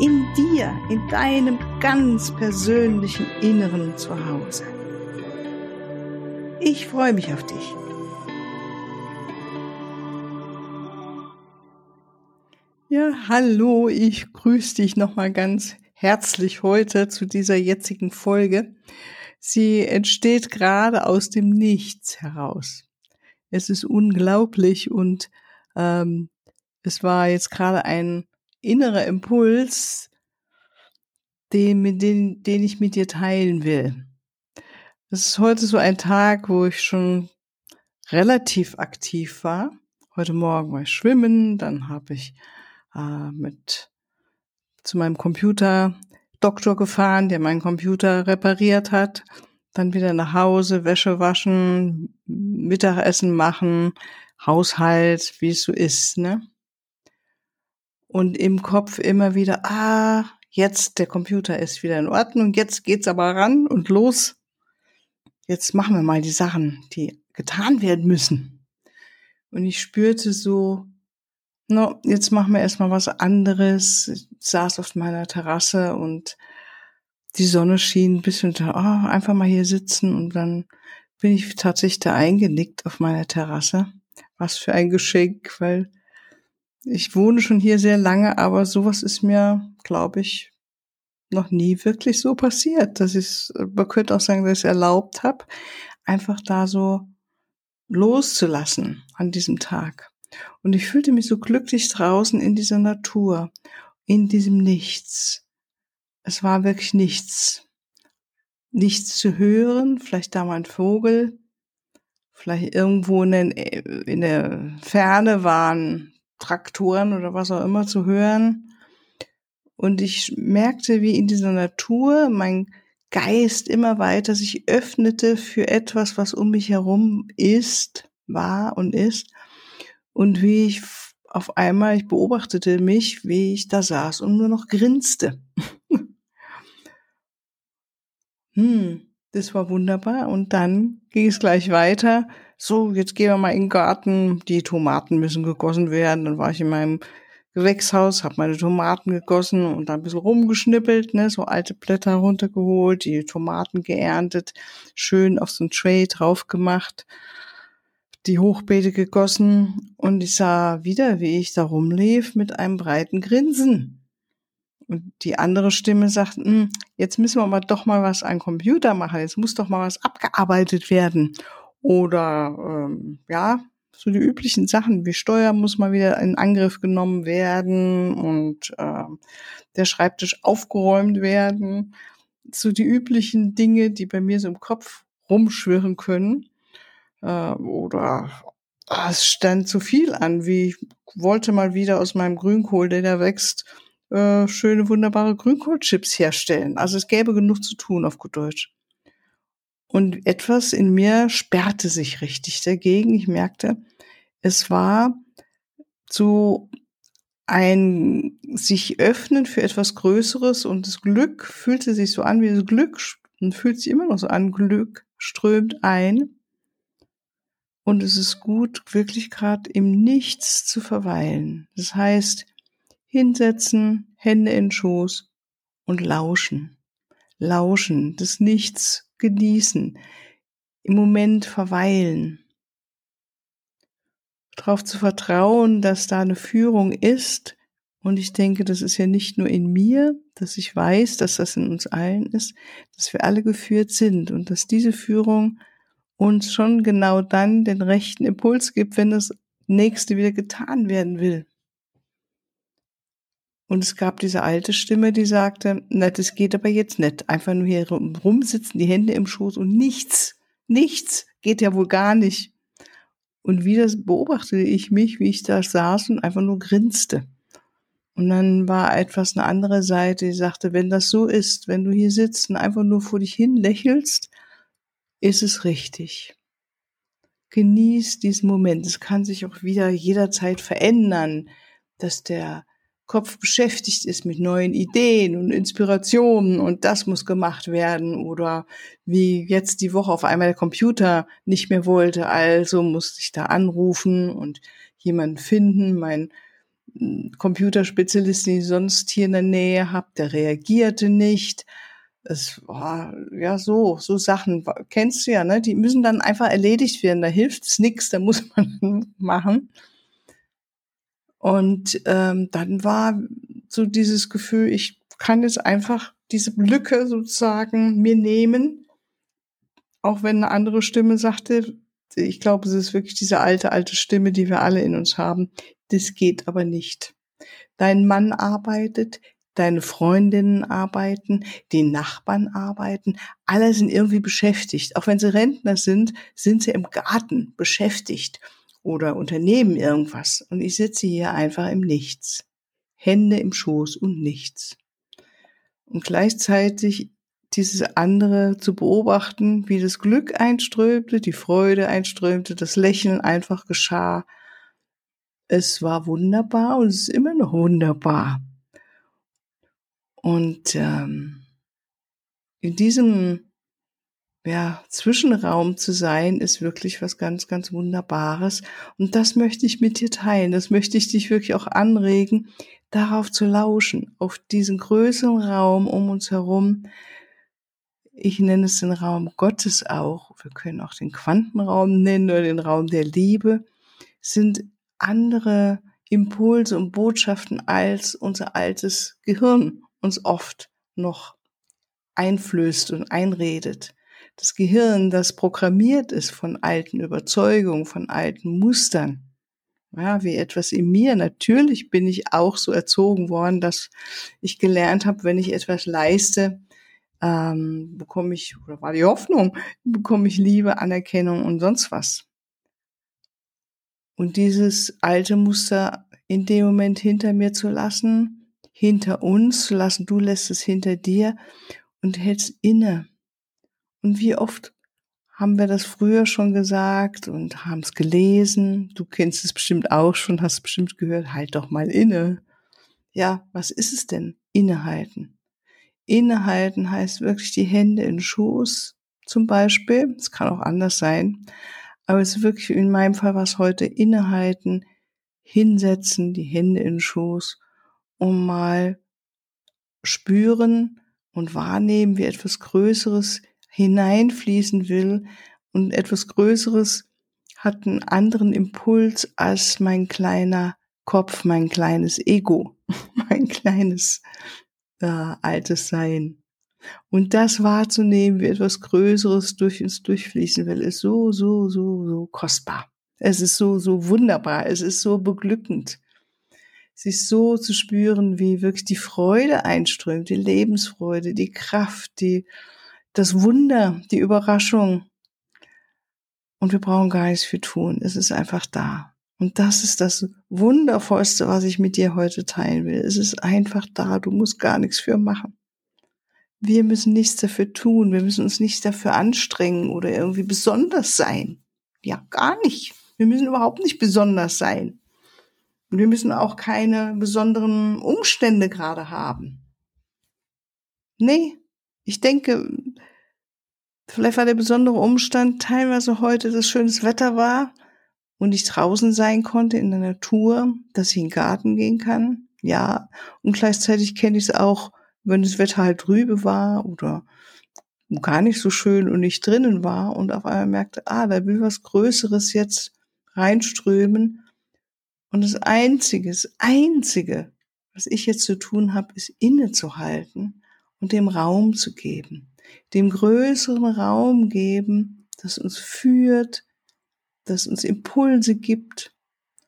in dir, in deinem ganz persönlichen Inneren zu Hause. Ich freue mich auf dich. Ja, hallo, ich grüße dich nochmal ganz herzlich heute zu dieser jetzigen Folge. Sie entsteht gerade aus dem Nichts heraus. Es ist unglaublich und ähm, es war jetzt gerade ein innerer Impuls, den, den, den ich mit dir teilen will. Es ist heute so ein Tag, wo ich schon relativ aktiv war. Heute Morgen war ich schwimmen, dann habe ich äh, mit zu meinem Computer Doktor gefahren, der meinen Computer repariert hat. Dann wieder nach Hause, Wäsche waschen, Mittagessen machen, Haushalt, wie es so ist, ne? Und im Kopf immer wieder, ah, jetzt der Computer ist wieder in Ordnung, jetzt geht's aber ran und los. Jetzt machen wir mal die Sachen, die getan werden müssen. Und ich spürte so, no, jetzt machen wir erstmal was anderes. Ich saß auf meiner Terrasse und die Sonne schien ein bisschen, oh, einfach mal hier sitzen und dann bin ich tatsächlich da eingenickt auf meiner Terrasse. Was für ein Geschenk, weil ich wohne schon hier sehr lange, aber sowas ist mir, glaube ich, noch nie wirklich so passiert, dass ich, man könnte auch sagen, dass ich es erlaubt habe, einfach da so loszulassen an diesem Tag. Und ich fühlte mich so glücklich draußen in dieser Natur, in diesem Nichts. Es war wirklich nichts. Nichts zu hören, vielleicht da mal ein Vogel, vielleicht irgendwo in der, in der Ferne waren Traktoren oder was auch immer zu hören. Und ich merkte, wie in dieser Natur mein Geist immer weiter sich öffnete für etwas, was um mich herum ist, war und ist. Und wie ich auf einmal, ich beobachtete mich, wie ich da saß und nur noch grinste. hm, das war wunderbar. Und dann ging es gleich weiter so, jetzt gehen wir mal in den Garten, die Tomaten müssen gegossen werden. Dann war ich in meinem Gewächshaus, habe meine Tomaten gegossen und dann ein bisschen rumgeschnippelt, ne, so alte Blätter runtergeholt, die Tomaten geerntet, schön auf so ein Tray drauf gemacht, die Hochbeete gegossen und ich sah wieder, wie ich da rumlief mit einem breiten Grinsen. Und die andere Stimme sagt, hm, jetzt müssen wir aber doch mal was an Computer machen, jetzt muss doch mal was abgearbeitet werden. Oder ähm, ja, so die üblichen Sachen wie Steuer muss mal wieder in Angriff genommen werden und äh, der Schreibtisch aufgeräumt werden. So die üblichen Dinge, die bei mir so im Kopf rumschwirren können. Äh, oder ah, es stand zu viel an, wie ich wollte mal wieder aus meinem Grünkohl, der da wächst, äh, schöne, wunderbare Grünkohlchips herstellen. Also es gäbe genug zu tun auf gut Deutsch. Und etwas in mir sperrte sich richtig dagegen. Ich merkte, es war so ein sich öffnen für etwas Größeres und das Glück fühlte sich so an wie das Glück und fühlt sich immer noch so an. Glück strömt ein. Und es ist gut, wirklich gerade im Nichts zu verweilen. Das heißt, hinsetzen, Hände in Schoß und lauschen. Lauschen, das Nichts genießen, im Moment verweilen, darauf zu vertrauen, dass da eine Führung ist. Und ich denke, das ist ja nicht nur in mir, dass ich weiß, dass das in uns allen ist, dass wir alle geführt sind und dass diese Führung uns schon genau dann den rechten Impuls gibt, wenn das nächste wieder getan werden will. Und es gab diese alte Stimme, die sagte, na, das geht aber jetzt nicht. Einfach nur hier rumsitzen, die Hände im Schoß und nichts, nichts geht ja wohl gar nicht. Und wieder beobachtete ich mich, wie ich da saß und einfach nur grinste. Und dann war etwas eine andere Seite, die sagte, wenn das so ist, wenn du hier sitzt und einfach nur vor dich hin lächelst, ist es richtig. Genieß diesen Moment. Es kann sich auch wieder jederzeit verändern, dass der Kopf beschäftigt ist mit neuen Ideen und Inspirationen und das muss gemacht werden oder wie jetzt die Woche auf einmal der Computer nicht mehr wollte, also musste ich da anrufen und jemanden finden, mein hm, Computerspezialist, den ich sonst hier in der Nähe habe, der reagierte nicht. Es war ja so, so Sachen, kennst du ja, ne? Die müssen dann einfach erledigt werden. Da hilft es nichts, da muss man machen. Und ähm, dann war so dieses Gefühl, ich kann jetzt einfach diese Lücke sozusagen mir nehmen, auch wenn eine andere Stimme sagte, ich glaube, es ist wirklich diese alte, alte Stimme, die wir alle in uns haben. Das geht aber nicht. Dein Mann arbeitet, deine Freundinnen arbeiten, die Nachbarn arbeiten, alle sind irgendwie beschäftigt. Auch wenn sie Rentner sind, sind sie im Garten beschäftigt oder unternehmen irgendwas. Und ich sitze hier einfach im Nichts. Hände im Schoß und nichts. Und gleichzeitig dieses andere zu beobachten, wie das Glück einströmte, die Freude einströmte, das Lächeln einfach geschah. Es war wunderbar und es ist immer noch wunderbar. Und ähm, in diesem ja, Zwischenraum zu sein, ist wirklich was ganz, ganz Wunderbares. Und das möchte ich mit dir teilen. Das möchte ich dich wirklich auch anregen, darauf zu lauschen, auf diesen größeren Raum um uns herum. Ich nenne es den Raum Gottes auch. Wir können auch den Quantenraum nennen oder den Raum der Liebe. sind andere Impulse und Botschaften als unser altes Gehirn uns oft noch einflößt und einredet das Gehirn, das programmiert ist von alten Überzeugungen, von alten Mustern. Ja, wie etwas in mir. Natürlich bin ich auch so erzogen worden, dass ich gelernt habe, wenn ich etwas leiste, ähm, bekomme ich, oder war die Hoffnung, bekomme ich Liebe, Anerkennung und sonst was. Und dieses alte Muster in dem Moment hinter mir zu lassen, hinter uns zu lassen, du lässt es hinter dir und hältst inne und wie oft haben wir das früher schon gesagt und haben es gelesen. Du kennst es bestimmt auch schon, hast bestimmt gehört, halt doch mal inne. Ja, was ist es denn? Innehalten. Innehalten heißt wirklich die Hände in Schoß zum Beispiel. Es kann auch anders sein. Aber es ist wirklich, in meinem Fall was heute, innehalten, hinsetzen, die Hände in Schoß und mal spüren und wahrnehmen, wie etwas Größeres hineinfließen will und etwas Größeres hat einen anderen Impuls als mein kleiner Kopf, mein kleines Ego, mein kleines äh, altes Sein. Und das wahrzunehmen, wie etwas Größeres durch uns durchfließen will, ist so, so, so, so kostbar. Es ist so, so wunderbar. Es ist so beglückend. Sich so zu spüren, wie wirklich die Freude einströmt, die Lebensfreude, die Kraft, die, das Wunder, die Überraschung. Und wir brauchen gar nichts für tun. Es ist einfach da. Und das ist das Wundervollste, was ich mit dir heute teilen will. Es ist einfach da. Du musst gar nichts für machen. Wir müssen nichts dafür tun. Wir müssen uns nicht dafür anstrengen oder irgendwie besonders sein. Ja, gar nicht. Wir müssen überhaupt nicht besonders sein. Und wir müssen auch keine besonderen Umstände gerade haben. Nee, ich denke, vielleicht war der besondere Umstand teilweise heute, dass schönes Wetter war und ich draußen sein konnte in der Natur, dass ich in den Garten gehen kann. Ja, und gleichzeitig kenne ich es auch, wenn das Wetter halt trübe war oder gar nicht so schön und nicht drinnen war und auf einmal merkte, ah, da will was Größeres jetzt reinströmen. Und das Einzige, das Einzige, was ich jetzt zu tun habe, ist innezuhalten und dem Raum zu geben, dem größeren Raum geben, das uns führt, das uns Impulse gibt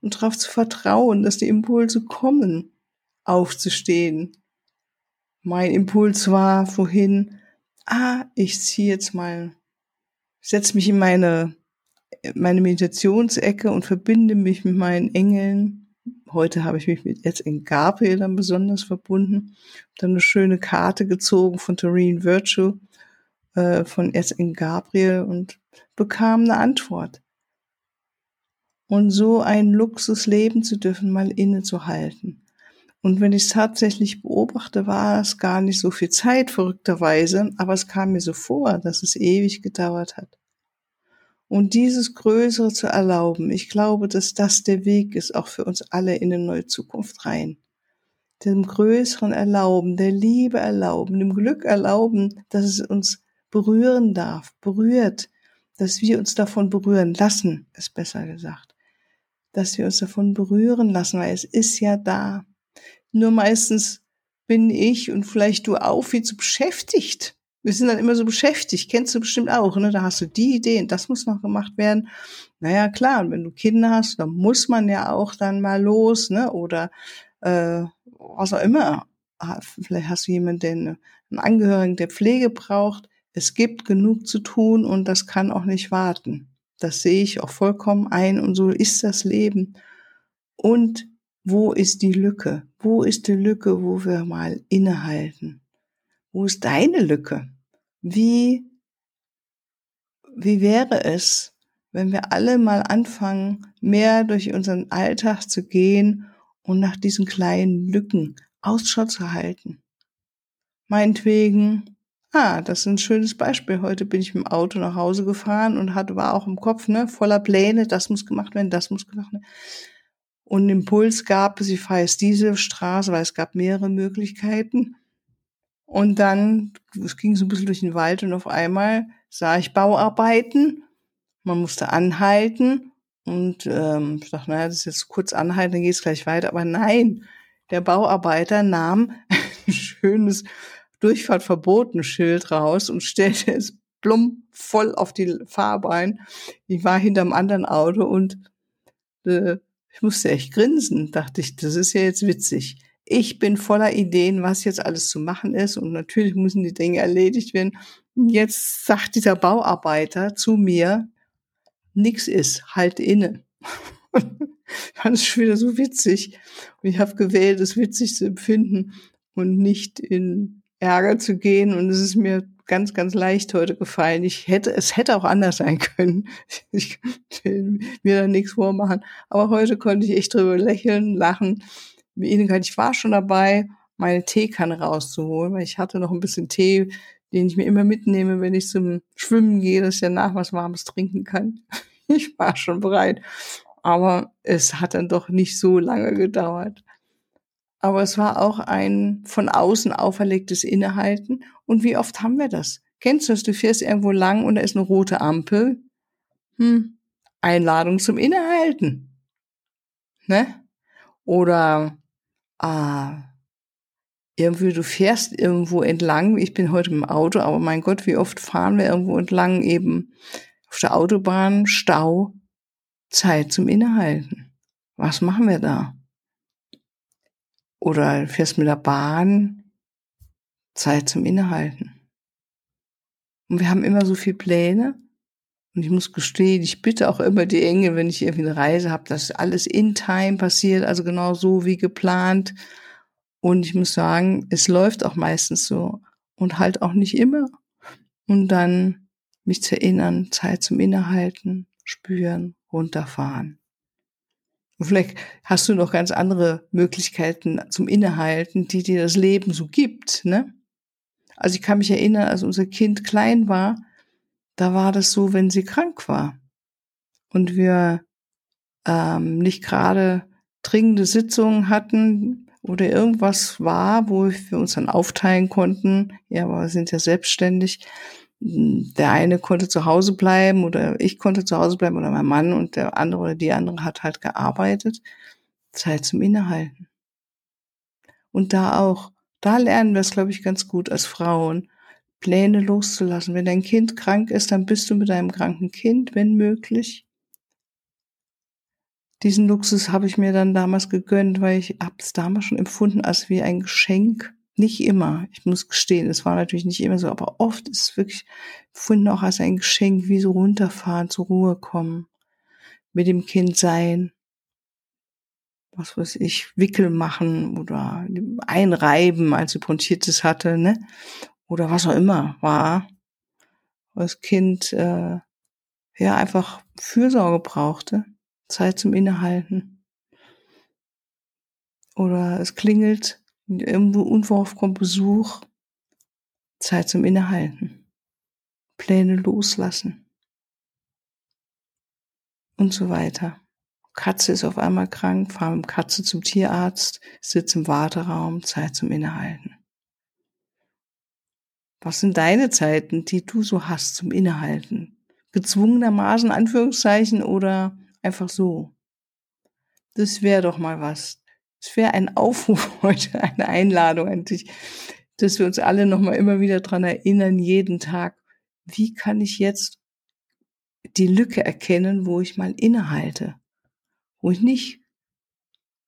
und darauf zu vertrauen, dass die Impulse kommen, aufzustehen. Mein Impuls war vorhin, ah, ich ziehe jetzt mal, setze mich in meine, meine Meditationsecke und verbinde mich mit meinen Engeln, heute habe ich mich mit in Gabriel dann besonders verbunden, dann eine schöne Karte gezogen von Doreen Virtue äh, von in Gabriel und bekam eine Antwort. Und so ein Luxus leben zu dürfen, mal innezuhalten. Und wenn ich es tatsächlich beobachte, war es gar nicht so viel Zeit, verrückterweise, aber es kam mir so vor, dass es ewig gedauert hat. Und dieses Größere zu erlauben, ich glaube, dass das der Weg ist, auch für uns alle in eine neue Zukunft rein. Dem Größeren erlauben, der Liebe erlauben, dem Glück erlauben, dass es uns berühren darf, berührt, dass wir uns davon berühren lassen, ist besser gesagt. Dass wir uns davon berühren lassen, weil es ist ja da. Nur meistens bin ich und vielleicht du auch viel zu beschäftigt. Wir sind dann immer so beschäftigt, kennst du bestimmt auch, ne? Da hast du die Idee und das muss noch gemacht werden. Naja, klar, und wenn du Kinder hast, dann muss man ja auch dann mal los, ne? Oder äh, was auch immer. Ah, vielleicht hast du jemanden, der einen Angehörigen, der Pflege braucht. Es gibt genug zu tun und das kann auch nicht warten. Das sehe ich auch vollkommen ein und so ist das Leben. Und wo ist die Lücke? Wo ist die Lücke, wo wir mal innehalten? Wo ist deine Lücke? Wie, wie wäre es, wenn wir alle mal anfangen, mehr durch unseren Alltag zu gehen und nach diesen kleinen Lücken Ausschau zu halten? Meinetwegen, ah, das ist ein schönes Beispiel. Heute bin ich mit dem Auto nach Hause gefahren und hatte, war auch im Kopf, ne, voller Pläne, das muss gemacht werden, das muss gemacht werden und Impuls gab, sie fahre jetzt diese Straße, weil es gab mehrere Möglichkeiten. Und dann, es ging so ein bisschen durch den Wald und auf einmal sah ich Bauarbeiten. Man musste anhalten und ähm, ich dachte, naja, das ist jetzt kurz anhalten, dann geht es gleich weiter. Aber nein, der Bauarbeiter nahm ein schönes Durchfahrtverbotenschild raus und stellte es plump voll auf die Fahrbahn. Ich war hinterm anderen Auto und äh, ich musste echt grinsen, dachte ich, das ist ja jetzt witzig. Ich bin voller Ideen, was jetzt alles zu machen ist und natürlich müssen die Dinge erledigt werden. Jetzt sagt dieser Bauarbeiter zu mir, nix ist, halt inne. fand es schon wieder so witzig. Und ich habe gewählt, es witzig zu empfinden und nicht in Ärger zu gehen. Und es ist mir ganz, ganz leicht heute gefallen. Ich hätte, es hätte auch anders sein können. Ich will mir da nichts vormachen. Aber heute konnte ich echt drüber lächeln, lachen. Ich war schon dabei, meine Teekanne rauszuholen, weil ich hatte noch ein bisschen Tee, den ich mir immer mitnehme, wenn ich zum Schwimmen gehe, dass ich danach was Warmes trinken kann. Ich war schon bereit. Aber es hat dann doch nicht so lange gedauert aber es war auch ein von außen auferlegtes Innehalten. Und wie oft haben wir das? Kennst du das? Du fährst irgendwo lang und da ist eine rote Ampel. Hm. Einladung zum Innehalten. Ne? Oder ah, irgendwie, du fährst irgendwo entlang. Ich bin heute im Auto, aber mein Gott, wie oft fahren wir irgendwo entlang eben auf der Autobahn, Stau, Zeit zum Innehalten. Was machen wir da? Oder fährst mit der Bahn, Zeit zum Innehalten. Und wir haben immer so viel Pläne. Und ich muss gestehen, ich bitte auch immer die Engel, wenn ich irgendwie eine Reise habe, dass alles in Time passiert, also genau so wie geplant. Und ich muss sagen, es läuft auch meistens so und halt auch nicht immer. Und dann mich zu erinnern, Zeit zum Innehalten, spüren, runterfahren. Und vielleicht hast du noch ganz andere Möglichkeiten zum Innehalten, die dir das Leben so gibt, ne? Also ich kann mich erinnern, als unser Kind klein war, da war das so, wenn sie krank war und wir ähm, nicht gerade dringende Sitzungen hatten oder irgendwas war, wo wir uns dann aufteilen konnten. Ja, aber wir sind ja selbstständig der eine konnte zu Hause bleiben oder ich konnte zu Hause bleiben oder mein Mann und der andere oder die andere hat halt gearbeitet. Zeit zum Innehalten. Und da auch, da lernen wir es, glaube ich, ganz gut als Frauen, Pläne loszulassen. Wenn dein Kind krank ist, dann bist du mit deinem kranken Kind, wenn möglich. Diesen Luxus habe ich mir dann damals gegönnt, weil ich habe es damals schon empfunden als wie ein Geschenk nicht immer. Ich muss gestehen, es war natürlich nicht immer so, aber oft ist es wirklich gefunden auch als ein Geschenk, wie so runterfahren, zur Ruhe kommen, mit dem Kind sein. was weiß ich, Wickel machen oder einreiben, als sie Bronchitis hatte, ne? Oder was auch immer war, was Kind äh, ja einfach Fürsorge brauchte, Zeit zum Innehalten. Oder es klingelt, irgendwo kommt Besuch, Zeit zum Innehalten, Pläne loslassen und so weiter. Katze ist auf einmal krank, fahr mit Katze zum Tierarzt, sitz im Warteraum, Zeit zum Innehalten. Was sind deine Zeiten, die du so hast zum Innehalten? Gezwungenermaßen, Anführungszeichen, oder einfach so? Das wäre doch mal was. Das wäre ein Aufruf heute, eine Einladung an dich, dass wir uns alle nochmal immer wieder dran erinnern, jeden Tag, wie kann ich jetzt die Lücke erkennen, wo ich mal innehalte? wo ich nicht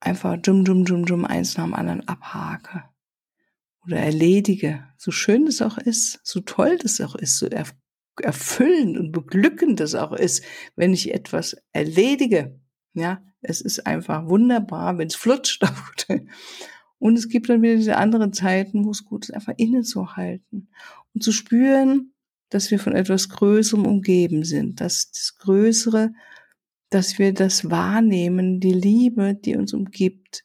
einfach jum, jum, jum, jum eins nach dem anderen abhake oder erledige. So schön das auch ist, so toll das auch ist, so erfüllend und beglückend das auch ist, wenn ich etwas erledige. Ja, es ist einfach wunderbar, wenn es flutscht. Und es gibt dann wieder diese anderen Zeiten, wo es gut ist, einfach innezuhalten und zu spüren, dass wir von etwas Größerem umgeben sind, dass das Größere dass wir das wahrnehmen, die Liebe, die uns umgibt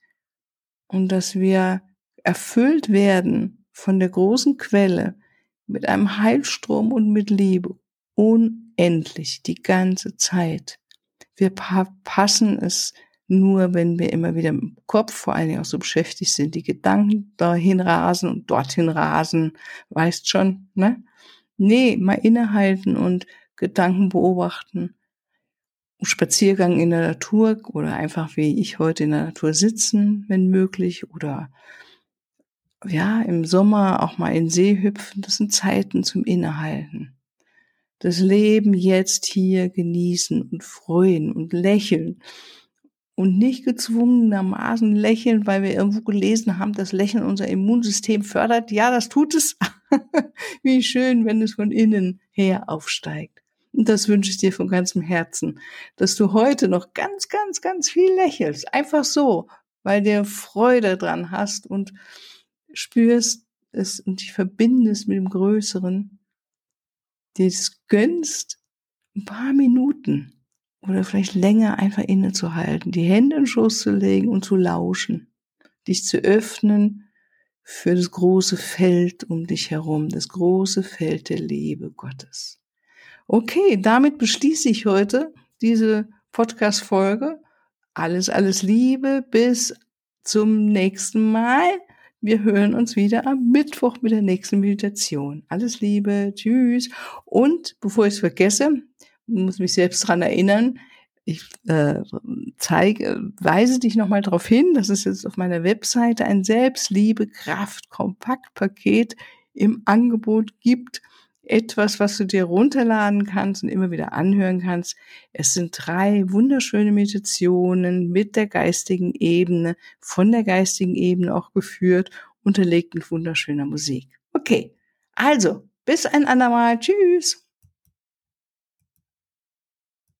und dass wir erfüllt werden von der großen Quelle mit einem Heilstrom und mit Liebe unendlich die ganze Zeit. Wir passen es nur, wenn wir immer wieder im Kopf vor allen Dingen auch so beschäftigt sind, die Gedanken dahin rasen und dorthin rasen, weißt schon, ne? Nee, mal innehalten und Gedanken beobachten Spaziergang in der Natur oder einfach wie ich heute in der Natur sitzen, wenn möglich, oder ja, im Sommer auch mal in See hüpfen, das sind Zeiten zum Innehalten. Das Leben jetzt hier genießen und freuen und lächeln und nicht gezwungenermaßen lächeln, weil wir irgendwo gelesen haben, dass Lächeln unser Immunsystem fördert. Ja, das tut es. Wie schön, wenn es von innen her aufsteigt. Und das wünsche ich dir von ganzem Herzen, dass du heute noch ganz, ganz, ganz viel lächelst. Einfach so, weil du Freude dran hast und spürst es und dich verbindest mit dem Größeren, dir es gönnst, ein paar Minuten oder vielleicht länger einfach innezuhalten, die Hände in den Schoß zu legen und zu lauschen, dich zu öffnen für das große Feld um dich herum, das große Feld der Liebe Gottes. Okay, damit beschließe ich heute diese Podcast-Folge. Alles, alles Liebe. Bis zum nächsten Mal. Wir hören uns wieder am Mittwoch mit der nächsten Meditation. Alles Liebe. Tschüss. Und bevor ich es vergesse, muss mich selbst dran erinnern, ich äh, zeige, weise dich nochmal darauf hin, dass es jetzt auf meiner Webseite ein Selbstliebe Kraft Kompaktpaket im Angebot gibt etwas, was du dir runterladen kannst und immer wieder anhören kannst. Es sind drei wunderschöne Meditationen mit der geistigen Ebene, von der geistigen Ebene auch geführt, unterlegt mit wunderschöner Musik. Okay, also bis ein andermal. Tschüss.